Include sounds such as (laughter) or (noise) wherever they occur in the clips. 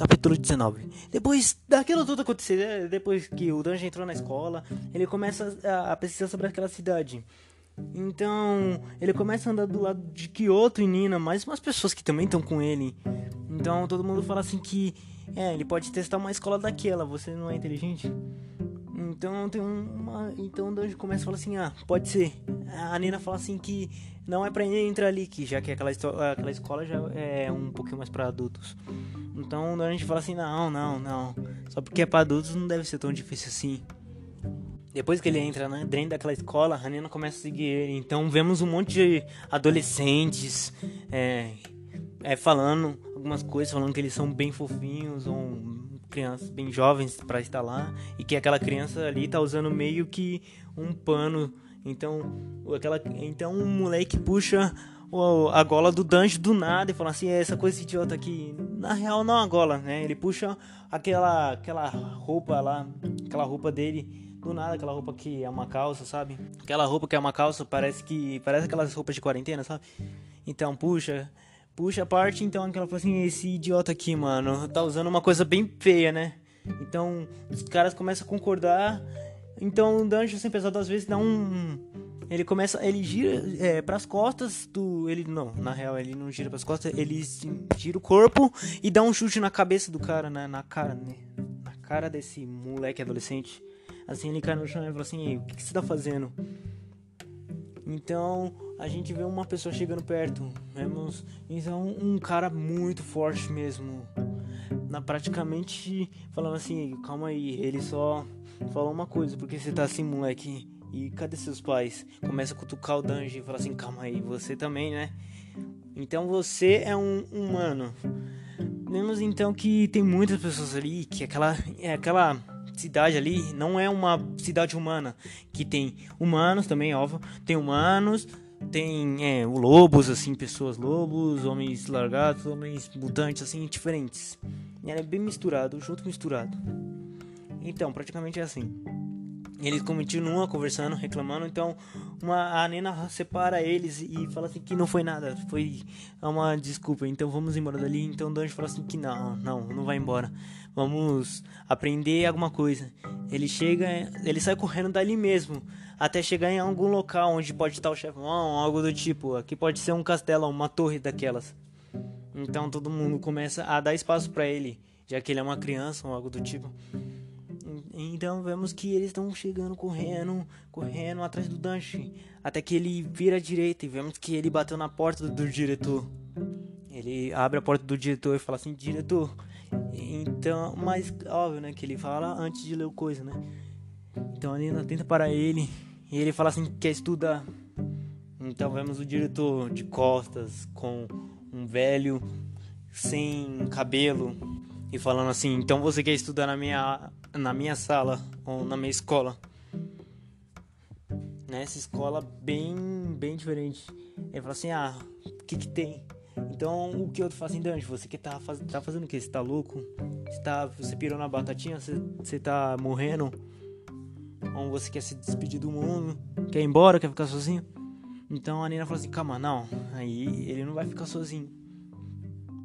Capítulo 19. Depois daquilo tudo acontecer, né, depois que o Danji entrou na escola, ele começa a, a pesquisar sobre aquela cidade. Então, ele começa a andar do lado de Kyoto e Nina, mais umas pessoas que também estão com ele. Então, todo mundo fala assim que é, ele pode testar uma escola daquela, você não é inteligente? Então tem uma. Então o Danjo começa a falar assim, ah, pode ser. A Nina fala assim que não é pra entrar ali, que já que aquela, aquela escola já é um pouquinho mais para adultos. Então a gente fala assim, não, não, não. Só porque é pra adultos não deve ser tão difícil assim. Depois que ele entra né, dentro daquela escola, a Nina começa a seguir ele. Então vemos um monte de adolescentes é, é, falando algumas coisas, falando que eles são bem fofinhos, ou crianças bem jovens para estar lá, e que aquela criança ali tá usando meio que um pano. Então, aquela, então um moleque puxa a gola do Danjo do nada e fala assim, é essa coisa idiota aqui. Na real não a gola, né? Ele puxa aquela aquela roupa lá, aquela roupa dele do nada, aquela roupa que é uma calça, sabe? Aquela roupa que é uma calça, parece que parece aquelas roupas de quarentena, sabe? Então puxa, puxa a parte, então aquela fala assim, esse idiota aqui, mano, tá usando uma coisa bem feia, né? Então os caras começam a concordar. Então o Danjo sem pensar duas vezes dá um ele começa, ele gira é, para as costas do, ele não, na real ele não gira para as costas, ele gira o corpo e dá um chute na cabeça do cara, né, na cara, né, na cara desse moleque adolescente. Assim ele cai no chão e fala assim, o que, você tá fazendo? Então a gente vê uma pessoa chegando perto, vemos então um cara muito forte mesmo, na praticamente falando assim, calma aí, ele só falou uma coisa, porque você tá assim, moleque? E cadê seus pais? Começa a cutucar o Danji e fala assim: calma aí, você também, né? Então você é um humano. Vemos então que tem muitas pessoas ali, que aquela, é aquela cidade ali não é uma cidade humana. Que tem humanos também, óbvio. Tem humanos, tem é, lobos, assim, pessoas lobos, homens largados, homens mutantes, assim, diferentes. E é bem misturado, junto misturado. Então, praticamente é assim. Eles continuam conversando, reclamando, então uma, a Nena separa eles e fala assim que não foi nada, foi uma desculpa, então vamos embora dali. Então o Danjo fala assim que não, não, não vai embora. Vamos aprender alguma coisa. Ele chega, ele sai correndo dali mesmo, até chegar em algum local onde pode estar o chefão, algo do tipo. Aqui pode ser um castelo, uma torre daquelas. Então todo mundo começa a dar espaço para ele, já que ele é uma criança ou algo do tipo. Então vemos que eles estão chegando correndo, correndo atrás do Danchi, até que ele vira à direita e vemos que ele bateu na porta do, diretor. Ele abre a porta do diretor e fala assim: "Diretor". Então, mas óbvio, né, que ele fala antes de ler o coisa, né? Então a Nina tenta para ele e ele fala assim que quer estudar. Então vemos o diretor de costas com um velho sem cabelo e falando assim: "Então você quer estudar na minha na minha sala ou na minha escola. Nessa escola bem, bem diferente. Ele fala assim: Ah, o que que tem? Então o que eu faço assim, Dante? Você que tá, faz, tá fazendo o que? Você tá louco? Você, tá, você pirou na batatinha? Você, você tá morrendo? Ou você quer se despedir do mundo? Quer ir embora? Quer ficar sozinho? Então a Nina fala assim: Calma, não. Aí ele não vai ficar sozinho.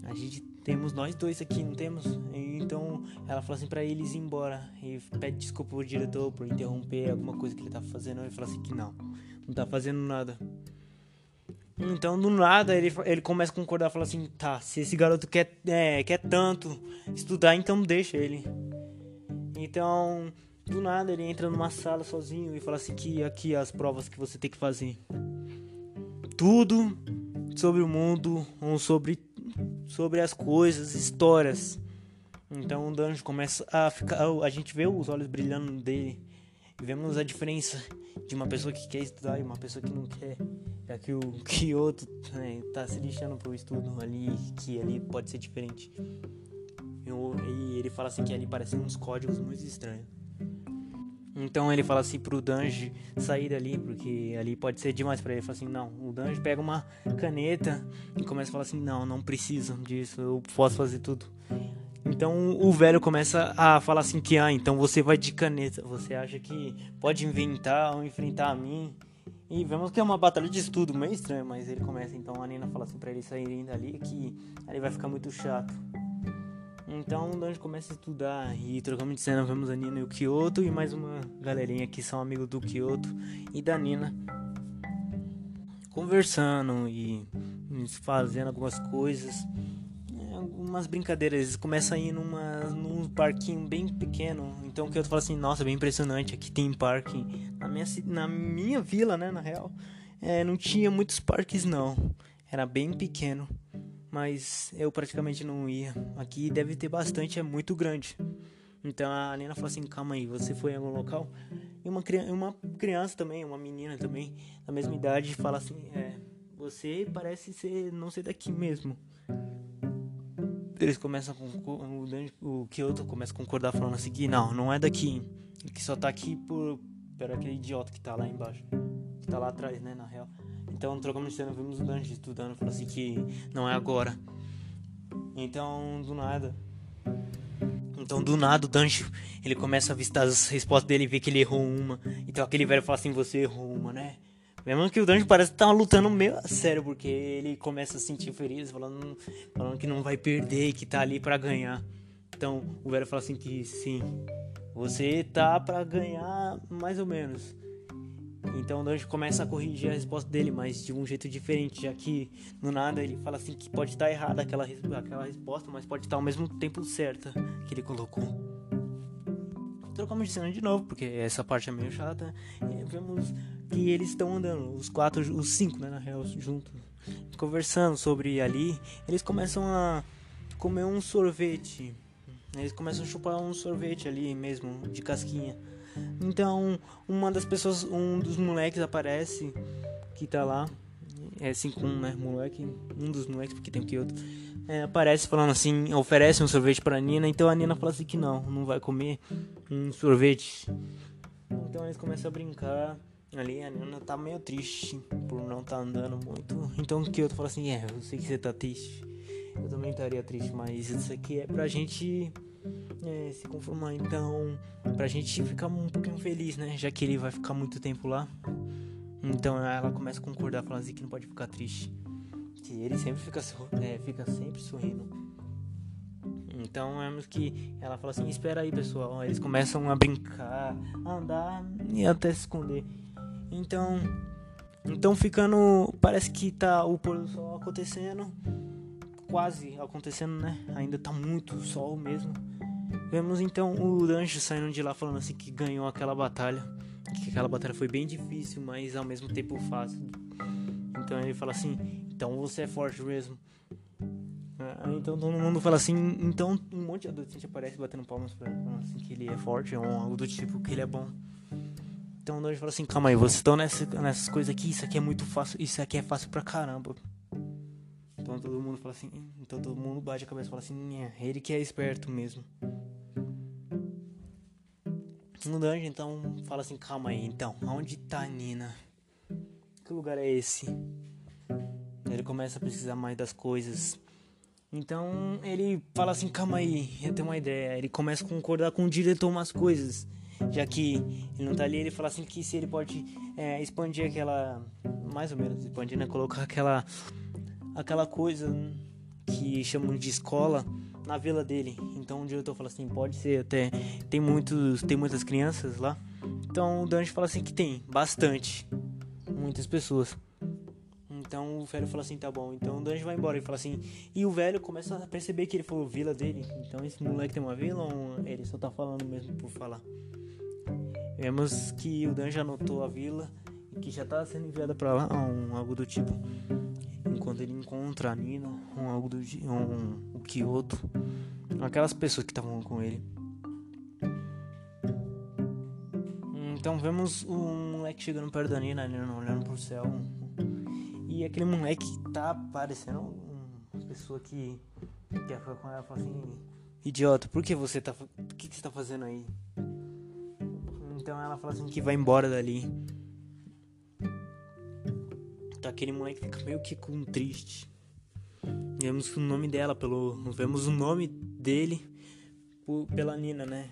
A gente temos nós dois aqui, não temos? Então ela fala assim para eles ir embora e pede desculpa pro diretor por interromper alguma coisa que ele tá fazendo. Ele fala assim que não, não tá fazendo nada. Então do nada ele, ele começa a concordar, fala assim, tá, se esse garoto quer, é, quer tanto estudar, então deixa ele. Então do nada ele entra numa sala sozinho e fala assim que aqui as provas que você tem que fazer. Tudo sobre o mundo ou sobre sobre as coisas, histórias. Então o Danjo começa a ficar. A gente vê os olhos brilhando dele. Vemos a diferença de uma pessoa que quer estudar e uma pessoa que não quer. Já que o (laughs) Kyoto né, tá se lixando pro estudo ali, que ali pode ser diferente. E ele fala assim que ali parecem uns códigos muito estranhos. Então ele fala assim pro Danji sair dali, porque ali pode ser demais para ele. Ele fala assim: não, o Danji pega uma caneta e começa a falar assim: não, não precisam disso, eu posso fazer tudo. Então o velho começa a falar assim: que ah, então você vai de caneta, você acha que pode inventar ou enfrentar a mim. E vemos que é uma batalha de estudo meio estranho, mas ele começa então a Nina fala assim pra ele saírem dali que ele vai ficar muito chato. Então Danjo começa a estudar e trocamos de cena, vemos a Nina e o Kyoto e mais uma galerinha que são amigos do Kyoto e da Nina conversando e fazendo algumas coisas, é, algumas brincadeiras. Eles começam a ir numa, num parquinho bem pequeno. Então o Kyoto fala assim: Nossa, bem impressionante. Aqui tem parque. Na minha, na minha vila, né? Na real, é, não tinha muitos parques, não. Era bem pequeno mas eu praticamente não ia. Aqui deve ter bastante, é muito grande. Então a Nina falou assim: calma aí, você foi em algum local? E uma, uma criança também, uma menina também, da mesma idade, fala assim: é, você parece ser não ser daqui mesmo. Eles começam com o, Kyoto começa a concordar, falando assim: que não, não é daqui, que só tá aqui por, por aquele idiota que tá lá embaixo, que tá lá atrás, né, na real. Então trocamos de cena, vimos o Danji estudando, falou assim que não é agora. Então, do nada. Então, do nada, o Danjo, ele começa a avistar as respostas dele e vê que ele errou uma. Então, aquele velho fala assim: Você errou uma, né? Mesmo que o Danjo parece estar tá lutando meio a sério, porque ele começa a sentir feridas, falando, falando que não vai perder, que tá ali para ganhar. Então, o velho fala assim: que sim, você tá para ganhar mais ou menos. Então o Danjo começa a corrigir a resposta dele, mas de um jeito diferente, já que no nada ele fala assim que pode estar errada aquela, aquela resposta, mas pode estar ao mesmo tempo certa que ele colocou. Trocamos de cena de novo, porque essa parte é meio chata. E vemos que eles estão andando, os quatro, os cinco, né, na real, juntos, conversando sobre ali. Eles começam a comer um sorvete. Eles começam a chupar um sorvete ali mesmo, de casquinha. Então, uma das pessoas, um dos moleques aparece que tá lá. É 5 um, né? Moleque. Um dos moleques, porque tem que outro. É, aparece falando assim, oferece um sorvete pra Nina. Então a Nina fala assim que não, não vai comer um sorvete. Então eles começam a brincar. Ali a Nina tá meio triste por não tá andando muito. Então o Kyoto fala assim: É, eu sei que você tá triste. Eu também estaria triste, mas isso aqui é pra gente é, se conformar. Então, pra gente ficar um pouquinho feliz, né? Já que ele vai ficar muito tempo lá. Então ela começa a concordar, falando assim que não pode ficar triste. Que ele sempre fica, é, fica sempre sorrindo. Então vemos que ela fala assim, espera aí pessoal. Eles começam a brincar, a andar e até se esconder. Então. Então ficando. Parece que tá o pôr do sol acontecendo. Quase acontecendo, né? Ainda tá muito sol mesmo. Vemos então o Danjo saindo de lá falando assim que ganhou aquela batalha. Que aquela batalha foi bem difícil, mas ao mesmo tempo fácil. Então ele fala assim: então você é forte mesmo. Ah, então todo mundo fala assim, então um monte de adolescente aparece batendo palmas pra ele, falando assim que ele é forte, ou algo do tipo, que ele é bom. Então o Danjo fala assim, calma aí, vocês estão nessa, nessas coisas aqui, isso aqui é muito fácil, isso aqui é fácil pra caramba. Então todo mundo fala assim, então todo mundo bate a cabeça e fala assim, ele que é esperto mesmo. No dungeon, então, fala assim, calma aí, então, aonde tá a Nina? Que lugar é esse? Ele começa a precisar mais das coisas. Então ele fala assim, calma aí, eu tenho uma ideia. Ele começa a concordar com o diretor umas coisas. Já que ele não tá ali, ele fala assim que se ele pode é, expandir aquela. Mais ou menos, expandir, né? Colocar aquela. aquela coisa que chamam de escola na vila dele. Então o diretor fala assim, pode ser até tem muitos tem muitas crianças lá. Então o Dante fala assim que tem bastante, muitas pessoas. Então o velho fala assim, tá bom. Então o Dante vai embora e fala assim, e o velho começa a perceber que ele falou vila dele. Então esse moleque tem uma vila ou ele só tá falando mesmo por falar? Vemos que o Dan já anotou a vila que já tá sendo enviada para lá, um, algo do tipo enquanto ele encontra a Nina, um algo do um, o Kyoto, aquelas pessoas que estavam com ele. Então vemos um moleque chegando perto da Nina, Nina olhando pro céu. E aquele moleque tá parecendo uma pessoa que quer ficar com ela fala assim, idiota, por que você tá. O que, que você tá fazendo aí? Então ela fala assim que vai embora dali aquele moleque fica meio que com triste. Vemos o nome dela pelo. Vemos o nome dele por, pela Nina, né?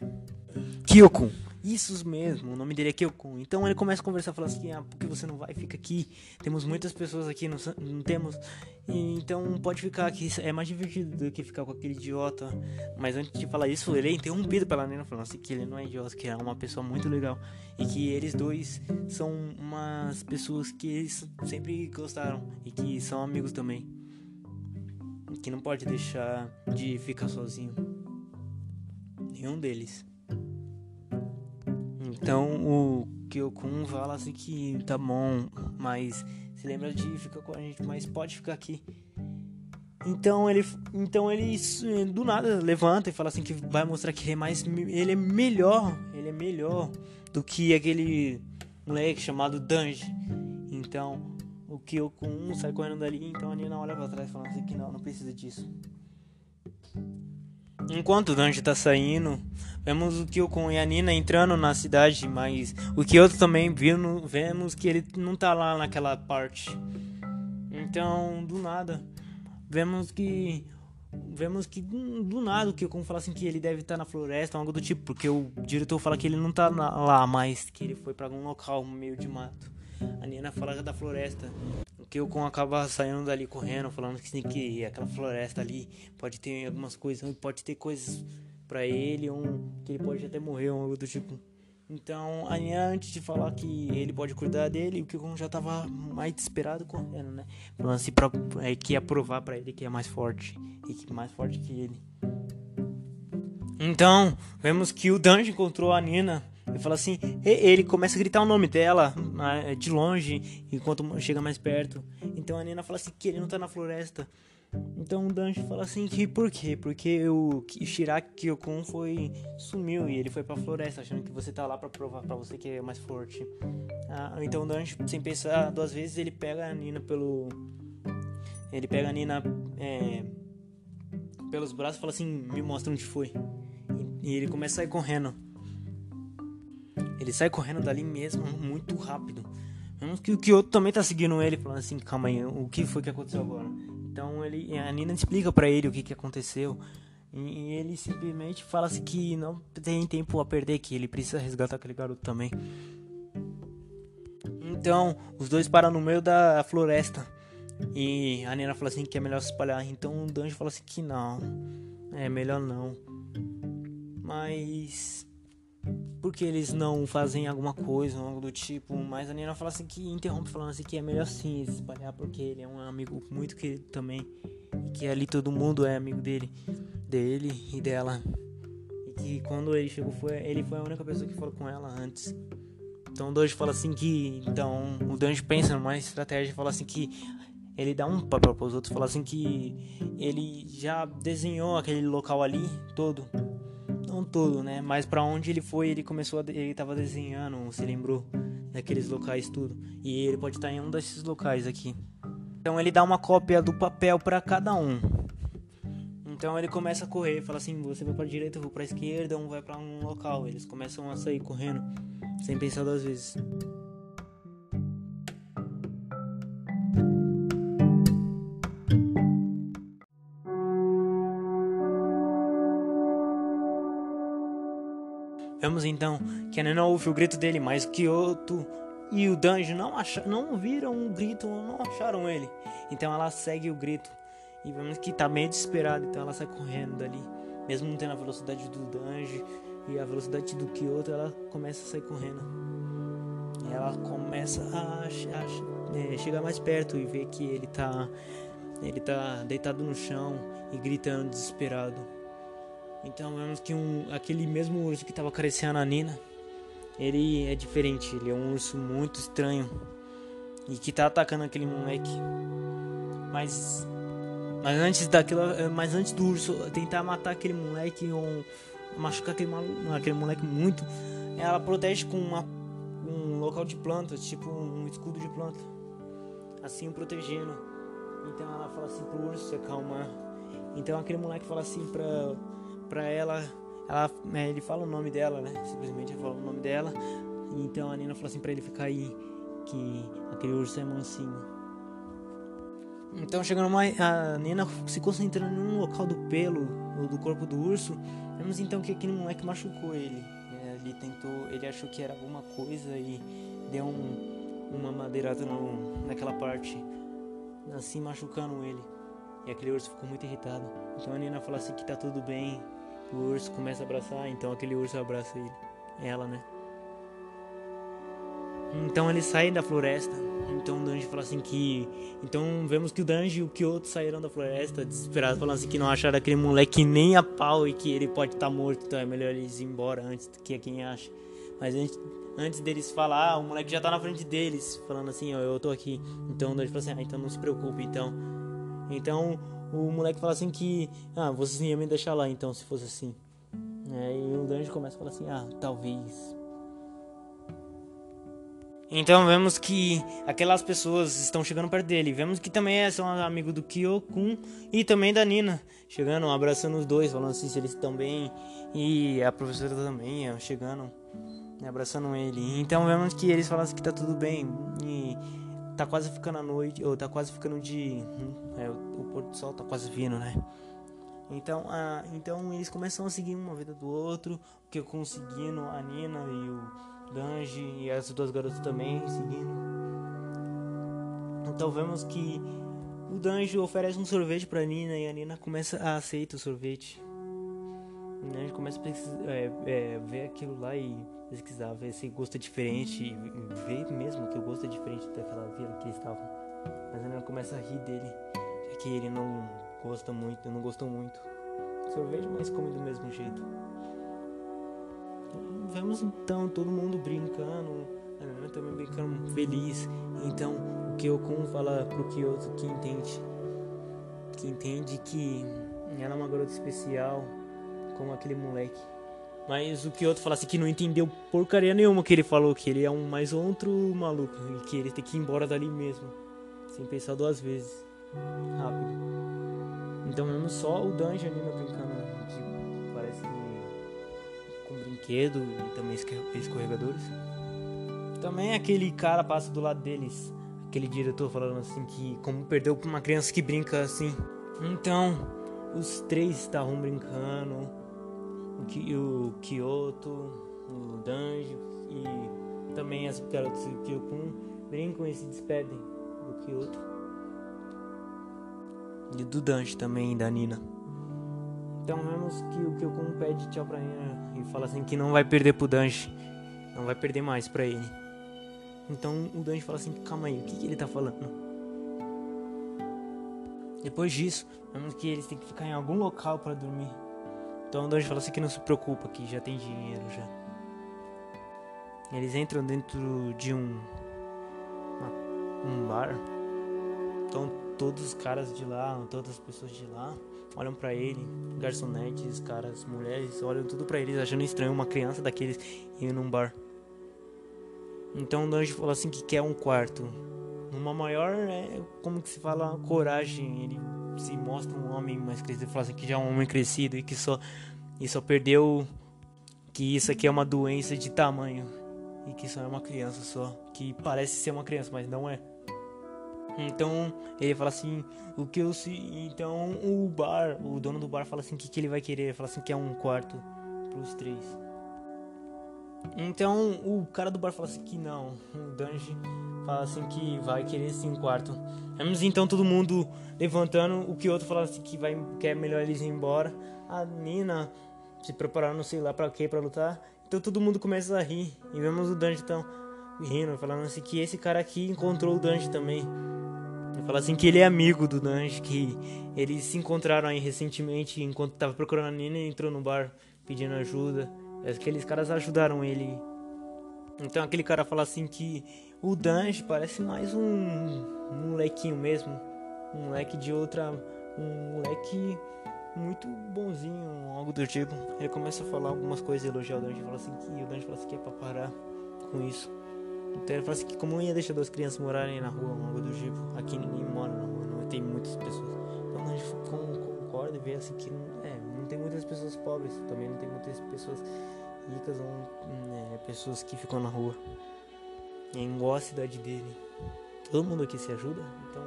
Kyokun. Isso mesmo, o nome dele é Kyokun. Então ele começa a conversar, falando assim: ah, por que você não vai? Fica aqui. Temos muitas pessoas aqui, não, não temos. Então pode ficar aqui. É mais divertido do que ficar com aquele idiota. Mas antes de falar isso, ele é interrompido pela Nina, falando assim: que ele não é idiota, que é uma pessoa muito legal. E que eles dois são umas pessoas que eles sempre gostaram e que são amigos também. Que não pode deixar de ficar sozinho. Nenhum deles. Então o Kyokun fala assim que tá bom, mas se lembra de ficar com a gente, mas pode ficar aqui. Então ele, então ele do nada levanta e fala assim que vai mostrar que ele é mais, ele é melhor, ele é melhor do que aquele moleque chamado Danji. Então o Kyokun sai correndo dali, então a Nina olha para trás falando assim que não, não precisa disso. Enquanto o Danji tá saindo, vemos o Kyokun e a Nina entrando na cidade, mas o Kyoto também vindo, vemos que ele não tá lá naquela parte. Então, do nada, vemos que vemos que do nada o Kyokun fala assim que ele deve estar tá na floresta, algo do tipo, porque o diretor fala que ele não tá lá, mas que ele foi para algum local meio de mato. A Nina fala da floresta que o acaba saindo dali correndo, falando que, que aquela floresta ali pode ter algumas coisas, pode ter coisas para ele, um, que ele pode até morrer, um algo do tipo. Então, aí antes de falar que ele pode cuidar dele, o Kikon já tava mais desesperado correndo, né? Falando assim pra, é, que ia provar para ele que é mais forte e que mais forte que ele. Então, vemos que o Danjo encontrou a Nina ele fala assim, ele começa a gritar o nome dela né, de longe, enquanto chega mais perto. Então a Nina fala assim que ele não tá na floresta. Então o Danji fala assim que por quê? Porque o Shiraki Kyokun foi sumiu e ele foi pra floresta achando que você tá lá para provar para você que é mais forte. Ah, então o Danji, sem pensar duas vezes, ele pega a Nina pelo ele pega a Nina é, pelos braços e fala assim, me mostra onde foi. E ele começa a sair correndo. Ele sai correndo dali mesmo, muito rápido. Vemos que o Kyoto também tá seguindo ele, falando assim, calma aí, o que foi que aconteceu agora? Então ele, a Nina explica para ele o que, que aconteceu. E ele simplesmente fala assim que não tem tempo a perder, que ele precisa resgatar aquele garoto também. Então, os dois param no meio da floresta. E a Nina fala assim que é melhor se espalhar. Então o Danjo fala assim que não. É melhor não. Mas porque eles não fazem alguma coisa algo do tipo. Mas a Nina fala assim que interrompe falando assim que é melhor sim espalhar porque ele é um amigo muito querido também. E que ali todo mundo é amigo dele, dele e dela. E que quando ele chegou foi ele foi a única pessoa que falou com ela antes. Então o Danjo fala assim que então o Danjo pensa numa estratégia, fala assim que ele dá um papel para os outros, fala assim que ele já desenhou aquele local ali todo não todo, né? Mas para onde ele foi, ele começou a, ele tava desenhando, se lembrou daqueles locais tudo. E ele pode estar em um desses locais aqui. Então ele dá uma cópia do papel para cada um. Então ele começa a correr, fala assim: você vai para direita, eu vou para esquerda, um vai para um local. Eles começam a sair correndo, sem pensar duas vezes. Vemos então que a Nena ouve o grito dele, mas Kyoto e o Danjo não, acharam, não viram o grito, não acharam ele. Então ela segue o grito. E vemos que tá meio desesperada, então ela sai correndo dali. Mesmo não tendo a velocidade do Danjo e a velocidade do Kyoto, ela começa a sair correndo. Ela começa a, a é, chegar mais perto e ver que ele tá, ele tá deitado no chão e gritando desesperado. Então vemos que um, aquele mesmo urso que estava acariciando a Nina, ele é diferente, ele é um urso muito estranho e que tá atacando aquele moleque. Mas mas antes daquilo, mas antes do urso tentar matar aquele moleque ou machucar aquele, aquele moleque muito, ela protege com uma, um local de plantas, tipo um escudo de planta, assim protegendo. Então ela fala assim pro urso se acalmar. Então aquele moleque fala assim pra pra ela, ela é, ele fala o nome dela, né? Simplesmente fala o nome dela. Então a Nina fala assim pra ele ficar aí, que aquele urso é mansinho. Então chegando mais, a Nina se concentrando num local do pelo, do corpo do urso, vemos então que aquele moleque machucou ele. Ele tentou, ele achou que era alguma coisa e deu um, uma madeirada no, naquela parte, assim machucando ele. E aquele urso ficou muito irritado. Então a Nina fala assim que tá tudo bem. O urso começa a abraçar, então aquele urso abraça ele. Ela, né? Então eles saem da floresta. Então o Danji fala assim que. Então vemos que o Danji e o Kyoto saíram da floresta, desesperados, falando assim que não acharam aquele moleque nem a pau e que ele pode estar tá morto, então é melhor eles ir embora antes que quem acha. Mas antes, antes deles falar, o moleque já tá na frente deles, falando assim, ó, eu tô aqui. Então o Danji fala assim, ah, então não se preocupe, então. Então o moleque fala assim que. Ah, vocês iam me deixar lá então, se fosse assim. É, e o Danji começa a falar assim, ah, talvez. Então vemos que aquelas pessoas estão chegando perto dele. Vemos que também são amigos do Kyokun e também da Nina. Chegando, abraçando os dois, falando assim se eles estão bem. E a professora também chegando, abraçando ele. Então vemos que eles falam assim que tá tudo bem. E tá quase ficando a noite, ou tá quase ficando de. É, o pôr do sol tá quase vindo, né? Então, a, então eles começam a seguir uma vida do outro, que conseguindo a Nina e o Danji e as duas garotas também seguindo. Então vemos que o Danji oferece um sorvete para Nina e a Nina começa a aceitar o sorvete. O Danji começa a é, é, ver aquilo lá e pesquisar, ver se gosto é diferente, ver mesmo que o gosto é diferente daquela vila que eles estavam. Mas a Nina começa a rir dele, já que ele não gosta muito, não gostou muito. Sorvete, mas come do mesmo jeito vemos então todo mundo brincando, a menina também brincando feliz. Então o Kyokun fala pro Kyoto que entende, que entende que ela é uma garota especial, como aquele moleque. Mas o Kyoto fala assim que não entendeu porcaria nenhuma que ele falou, que ele é um mais outro maluco e que ele tem que ir embora dali mesmo, sem pensar duas vezes, rápido. Então vemos só o Dungeon ali brincando brinquedo e também escorregadores. Também aquele cara passa do lado deles, aquele diretor falando assim que como perdeu uma criança que brinca assim. Então, os três estavam brincando, o Kyoto, o Danjo e também as garotas do Kyokun brincam e se despedem do Kyoto. E do Danjo também, da Nina. Então vemos que o Kyokun pede tchau pra Nina e fala assim que não vai perder pro Danji. Não vai perder mais pra ele. Então o Danji fala assim, calma aí, o que, que ele tá falando? Depois disso, vemos que eles têm que ficar em algum local para dormir. Então o Danji fala assim que não se preocupa, que já tem dinheiro já. Eles entram dentro de um um bar. Então todos os caras de lá, todas as pessoas de lá olham para ele, garçonetes, caras, mulheres, olham tudo para eles, achando estranho uma criança daqueles ir num bar. Então o Danjo fala assim que quer um quarto. Uma maior, é, como que se fala, coragem. Ele se mostra um homem mais crescido, fala assim que já é um homem crescido e que só, e só perdeu que isso aqui é uma doença de tamanho e que só é uma criança só, que parece ser uma criança, mas não é. Então ele fala assim, o que eu se. Então o bar, o dono do bar fala assim, que, que ele vai querer? Ele fala assim que é um quarto pros três. Então o cara do bar fala assim que não. O Danji fala assim que vai querer sim quarto. Vemos então todo mundo levantando. O que outro fala assim que vai quer é melhor eles ir embora. A Nina se preparando, sei lá para quê, para lutar. Então todo mundo começa a rir. E vemos o Danji então rindo, falando assim que esse cara aqui encontrou o Danji também. Fala assim que ele é amigo do Danji, que eles se encontraram aí recentemente enquanto tava procurando a Nina e entrou no bar pedindo ajuda. Aqueles caras ajudaram ele. Então aquele cara fala assim que o Danji parece mais um, molequinho mesmo. Um moleque de outra. Um moleque muito bonzinho, algo do tipo. Ele começa a falar algumas coisas, elogiar o Danji. Fala assim que o Danji fala assim que é pra parar com isso. Então ele fala assim que como ia deixar duas crianças morarem na rua, algo do tipo. Aqui ninguém mora na rua, não tem muitas pessoas. Então gente concorda e vê assim que é, tem muitas pessoas pobres, também não tem muitas pessoas ricas ou é, pessoas que ficam na rua. É igual a cidade dele. Todo mundo aqui se ajuda, então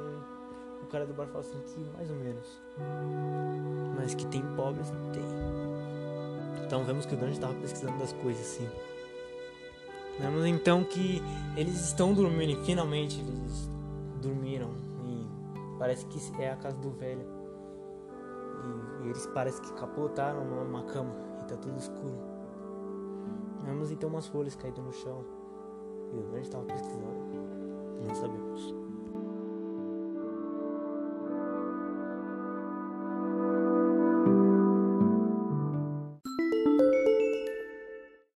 o cara do bar fala assim que mais ou menos. Mas que tem pobres, tem. Então vemos que o Dante estava pesquisando das coisas assim. Vemos então que eles estão dormindo e finalmente eles dormiram e parece que é a casa do velho. E, eles parecem que capotaram numa cama e tá tudo escuro. Vemos então umas folhas caídas no chão. E o Dante estava pesquisando. Não sabemos.